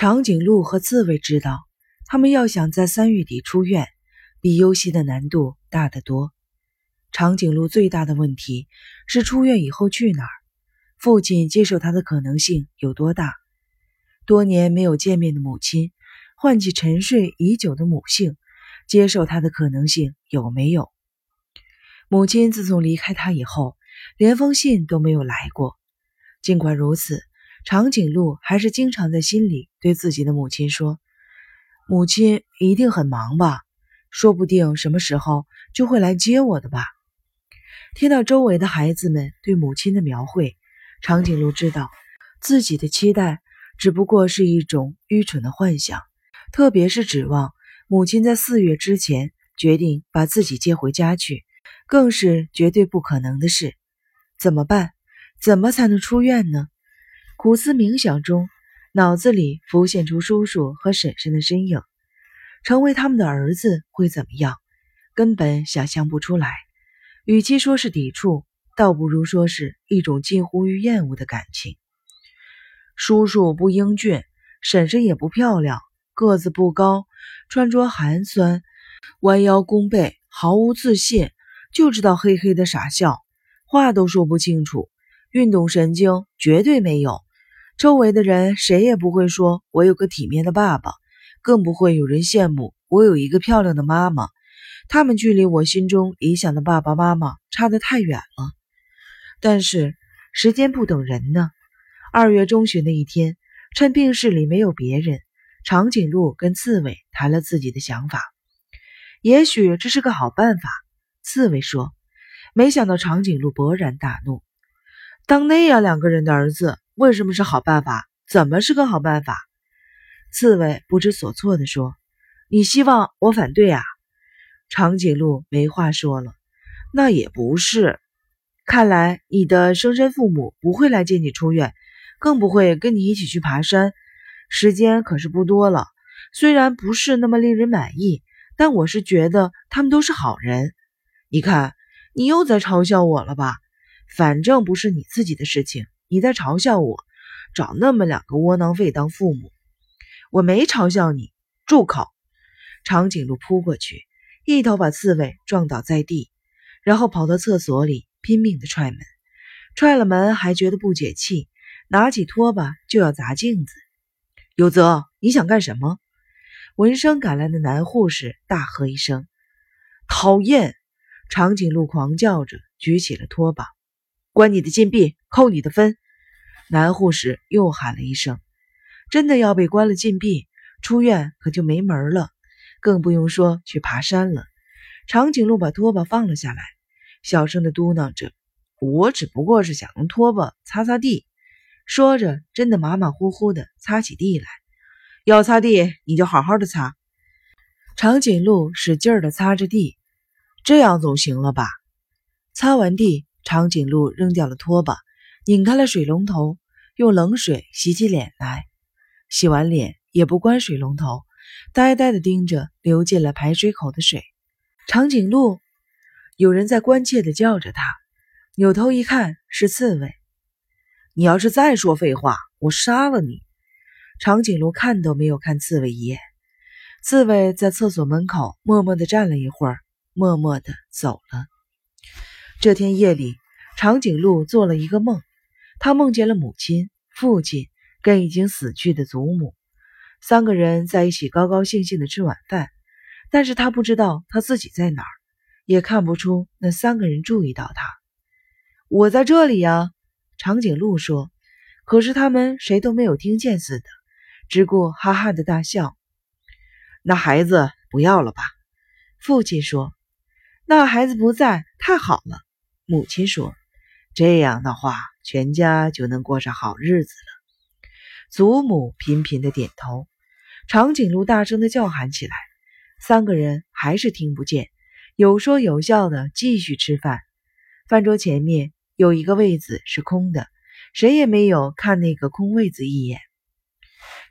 长颈鹿和刺猬知道，他们要想在三月底出院，比优西的难度大得多。长颈鹿最大的问题是出院以后去哪儿，父亲接受他的可能性有多大？多年没有见面的母亲，唤起沉睡已久的母性，接受他的可能性有没有？母亲自从离开他以后，连封信都没有来过。尽管如此，长颈鹿还是经常在心里对自己的母亲说：“母亲一定很忙吧？说不定什么时候就会来接我的吧。”听到周围的孩子们对母亲的描绘，长颈鹿知道自己的期待只不过是一种愚蠢的幻想，特别是指望母亲在四月之前决定把自己接回家去。更是绝对不可能的事，怎么办？怎么才能出院呢？苦思冥想中，脑子里浮现出叔叔和婶婶的身影。成为他们的儿子会怎么样？根本想象不出来。与其说是抵触，倒不如说是一种近乎于厌恶的感情。叔叔不英俊，婶婶也不漂亮，个子不高，穿着寒酸，弯腰弓背，毫无自信。就知道嘿嘿的傻笑，话都说不清楚，运动神经绝对没有。周围的人谁也不会说我有个体面的爸爸，更不会有人羡慕我有一个漂亮的妈妈。他们距离我心中理想的爸爸妈妈差得太远了。但是时间不等人呢。二月中旬的一天，趁病室里没有别人，长颈鹿跟刺猬谈了自己的想法。也许这是个好办法。刺猬说：“没想到长颈鹿勃然大怒，当那样两个人的儿子，为什么是好办法？怎么是个好办法？”刺猬不知所措地说：“你希望我反对啊？”长颈鹿没话说了：“那也不是，看来你的生身父母不会来接你出院，更不会跟你一起去爬山。时间可是不多了，虽然不是那么令人满意，但我是觉得他们都是好人。”你看，你又在嘲笑我了吧？反正不是你自己的事情，你在嘲笑我，找那么两个窝囊废当父母。我没嘲笑你，住口！长颈鹿扑过去，一头把刺猬撞倒在地，然后跑到厕所里拼命的踹门。踹了门还觉得不解气，拿起拖把就要砸镜子。有泽，你想干什么？闻声赶来的男护士大喝一声：“讨厌！”长颈鹿狂叫着，举起了拖把，关你的禁闭，扣你的分。男护士又喊了一声：“真的要被关了禁闭，出院可就没门了，更不用说去爬山了。”长颈鹿把拖把放了下来，小声的嘟囔着：“我只不过是想用拖把擦擦地。”说着，真的马马虎虎的擦起地来。要擦地，你就好好的擦。长颈鹿使劲的擦着地。这样总行了吧？擦完地，长颈鹿扔掉了拖把，拧开了水龙头，用冷水洗起脸来。洗完脸也不关水龙头，呆呆地盯着流进了排水口的水。长颈鹿，有人在关切地叫着他。扭头一看，是刺猬。你要是再说废话，我杀了你！长颈鹿看都没有看刺猬一眼。刺猬在厕所门口默默地站了一会儿。默默地走了。这天夜里，长颈鹿做了一个梦，他梦见了母亲、父亲跟已经死去的祖母，三个人在一起高高兴兴的吃晚饭。但是他不知道他自己在哪儿，也看不出那三个人注意到他。我在这里呀，长颈鹿说。可是他们谁都没有听见似的，只顾哈哈的大笑。那孩子不要了吧？父亲说。那孩子不在，太好了。母亲说：“这样的话，全家就能过上好日子了。”祖母频频的点头。长颈鹿大声的叫喊起来，三个人还是听不见，有说有笑的继续吃饭。饭桌前面有一个位子是空的，谁也没有看那个空位子一眼。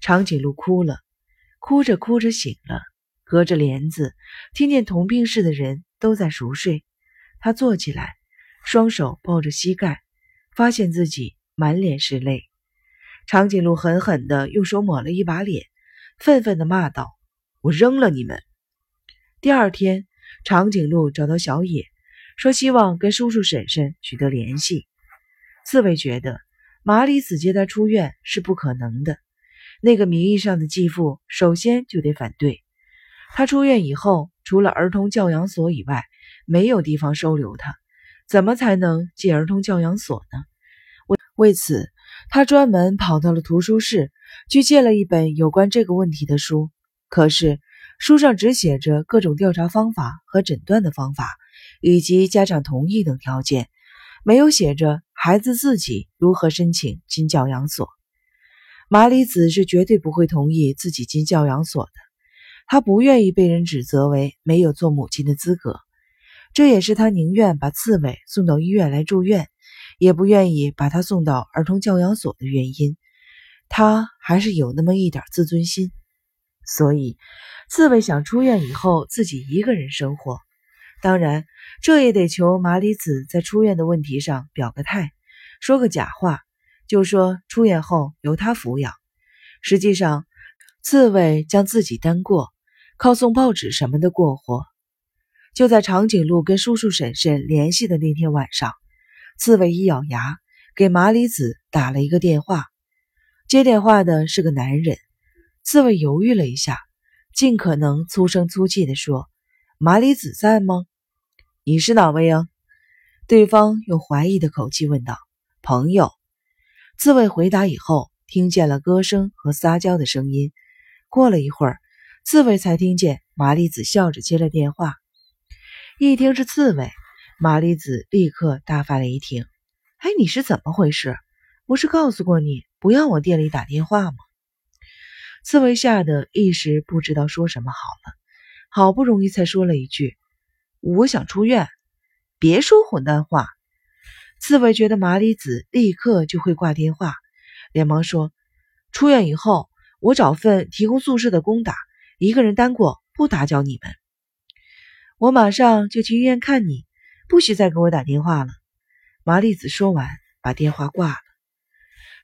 长颈鹿哭了，哭着哭着醒了，隔着帘子听见同病室的人。都在熟睡，他坐起来，双手抱着膝盖，发现自己满脸是泪。长颈鹿狠狠地用手抹了一把脸，愤愤地骂道：“我扔了你们！”第二天，长颈鹿找到小野，说希望跟叔叔婶婶取得联系。刺猬觉得麻里子接他出院是不可能的，那个名义上的继父首先就得反对。他出院以后，除了儿童教养所以外，没有地方收留他，怎么才能进儿童教养所呢？为为此。他专门跑到了图书室，去借了一本有关这个问题的书。可是书上只写着各种调查方法和诊断的方法，以及家长同意等条件，没有写着孩子自己如何申请进教养所。麻里子是绝对不会同意自己进教养所的，他不愿意被人指责为没有做母亲的资格。这也是他宁愿把刺猬送到医院来住院。也不愿意把他送到儿童教养所的原因，他还是有那么一点自尊心，所以刺猬想出院以后自己一个人生活。当然，这也得求麻里子在出院的问题上表个态，说个假话，就说出院后由他抚养。实际上，刺猬将自己单过，靠送报纸什么的过活。就在长颈鹿跟叔叔婶婶联系的那天晚上。刺猬一咬牙，给麻里子打了一个电话。接电话的是个男人。刺猬犹豫了一下，尽可能粗声粗气地说：“麻里子在吗？你是哪位啊？”对方用怀疑的口气问道：“朋友。”刺猬回答以后，听见了歌声和撒娇的声音。过了一会儿，刺猬才听见麻里子笑着接了电话。一听是刺猬。麻里子立刻大发雷霆：“哎，你是怎么回事？不是告诉过你不要往店里打电话吗？”刺猬吓得一时不知道说什么好了，好不容易才说了一句：“我想出院。”别说混蛋话！刺猬觉得麻里子立刻就会挂电话，连忙说：“出院以后，我找份提供宿舍的工打，一个人单过，不打搅你们。我马上就去医院看你。”不许再给我打电话了。麻利子说完，把电话挂了。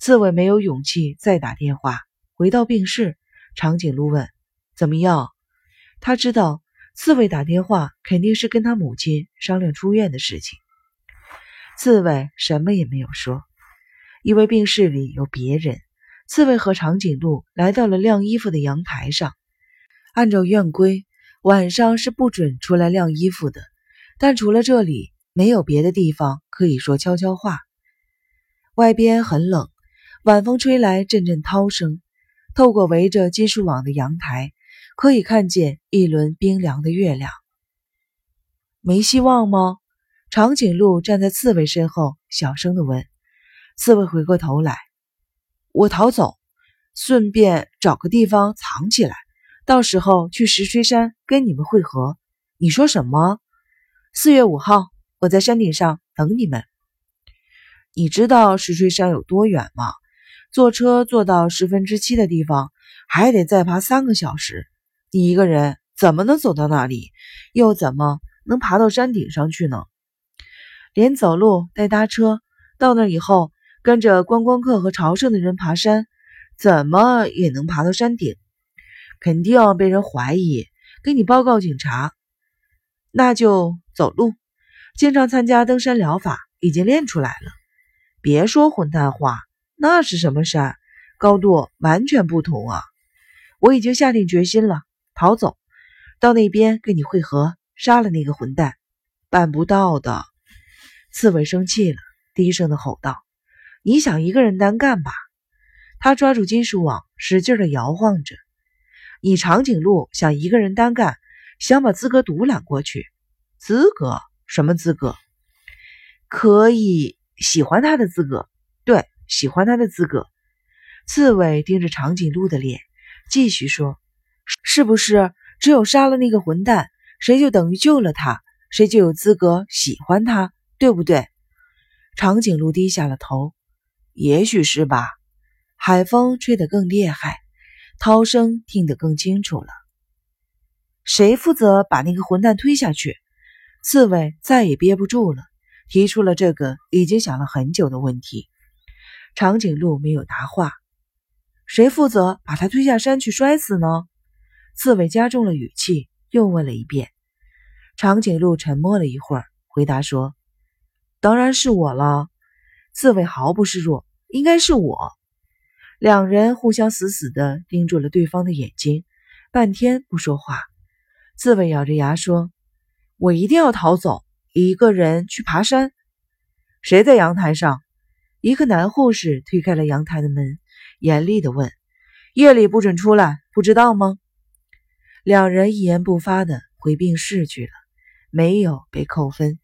刺猬没有勇气再打电话。回到病室，长颈鹿问：“怎么样？”他知道刺猬打电话肯定是跟他母亲商量出院的事情。刺猬什么也没有说，因为病室里有别人。刺猬和长颈鹿来到了晾衣服的阳台上。按照院规，晚上是不准出来晾衣服的。但除了这里，没有别的地方可以说悄悄话。外边很冷，晚风吹来阵阵涛声。透过围着金属网的阳台，可以看见一轮冰凉的月亮。没希望吗？长颈鹿站在刺猬身后，小声地问。刺猬回过头来：“我逃走，顺便找个地方藏起来，到时候去石锤山跟你们会合。”你说什么？四月五号，我在山顶上等你们。你知道石锤山有多远吗？坐车坐到十分之七的地方，还得再爬三个小时。你一个人怎么能走到那里？又怎么能爬到山顶上去呢？连走路带搭车到那以后，跟着观光客和朝圣的人爬山，怎么也能爬到山顶？肯定被人怀疑，给你报告警察。那就。走路，经常参加登山疗法，已经练出来了。别说混蛋话，那是什么山？高度完全不同啊！我已经下定决心了，逃走，到那边跟你会合，杀了那个混蛋。办不到的。刺猬生气了，低声的吼道：“你想一个人单干吧？”他抓住金属网，使劲的摇晃着。你长颈鹿想一个人单干，想把资格独揽过去。资格？什么资格？可以喜欢他的资格？对，喜欢他的资格。刺猬盯着长颈鹿的脸，继续说：“是不是只有杀了那个混蛋，谁就等于救了他，谁就有资格喜欢他，对不对？”长颈鹿低下了头。也许是吧。海风吹得更厉害，涛声听得更清楚了。谁负责把那个混蛋推下去？刺猬再也憋不住了，提出了这个已经想了很久的问题。长颈鹿没有答话，谁负责把他推下山去摔死呢？刺猬加重了语气，又问了一遍。长颈鹿沉默了一会儿，回答说：“当然是我了。”刺猬毫不示弱：“应该是我。”两人互相死死地盯住了对方的眼睛，半天不说话。刺猬咬着牙说：“我一定要逃走，一个人去爬山。”谁在阳台上？一个男护士推开了阳台的门，严厉地问：“夜里不准出来，不知道吗？”两人一言不发地回病室去了，没有被扣分。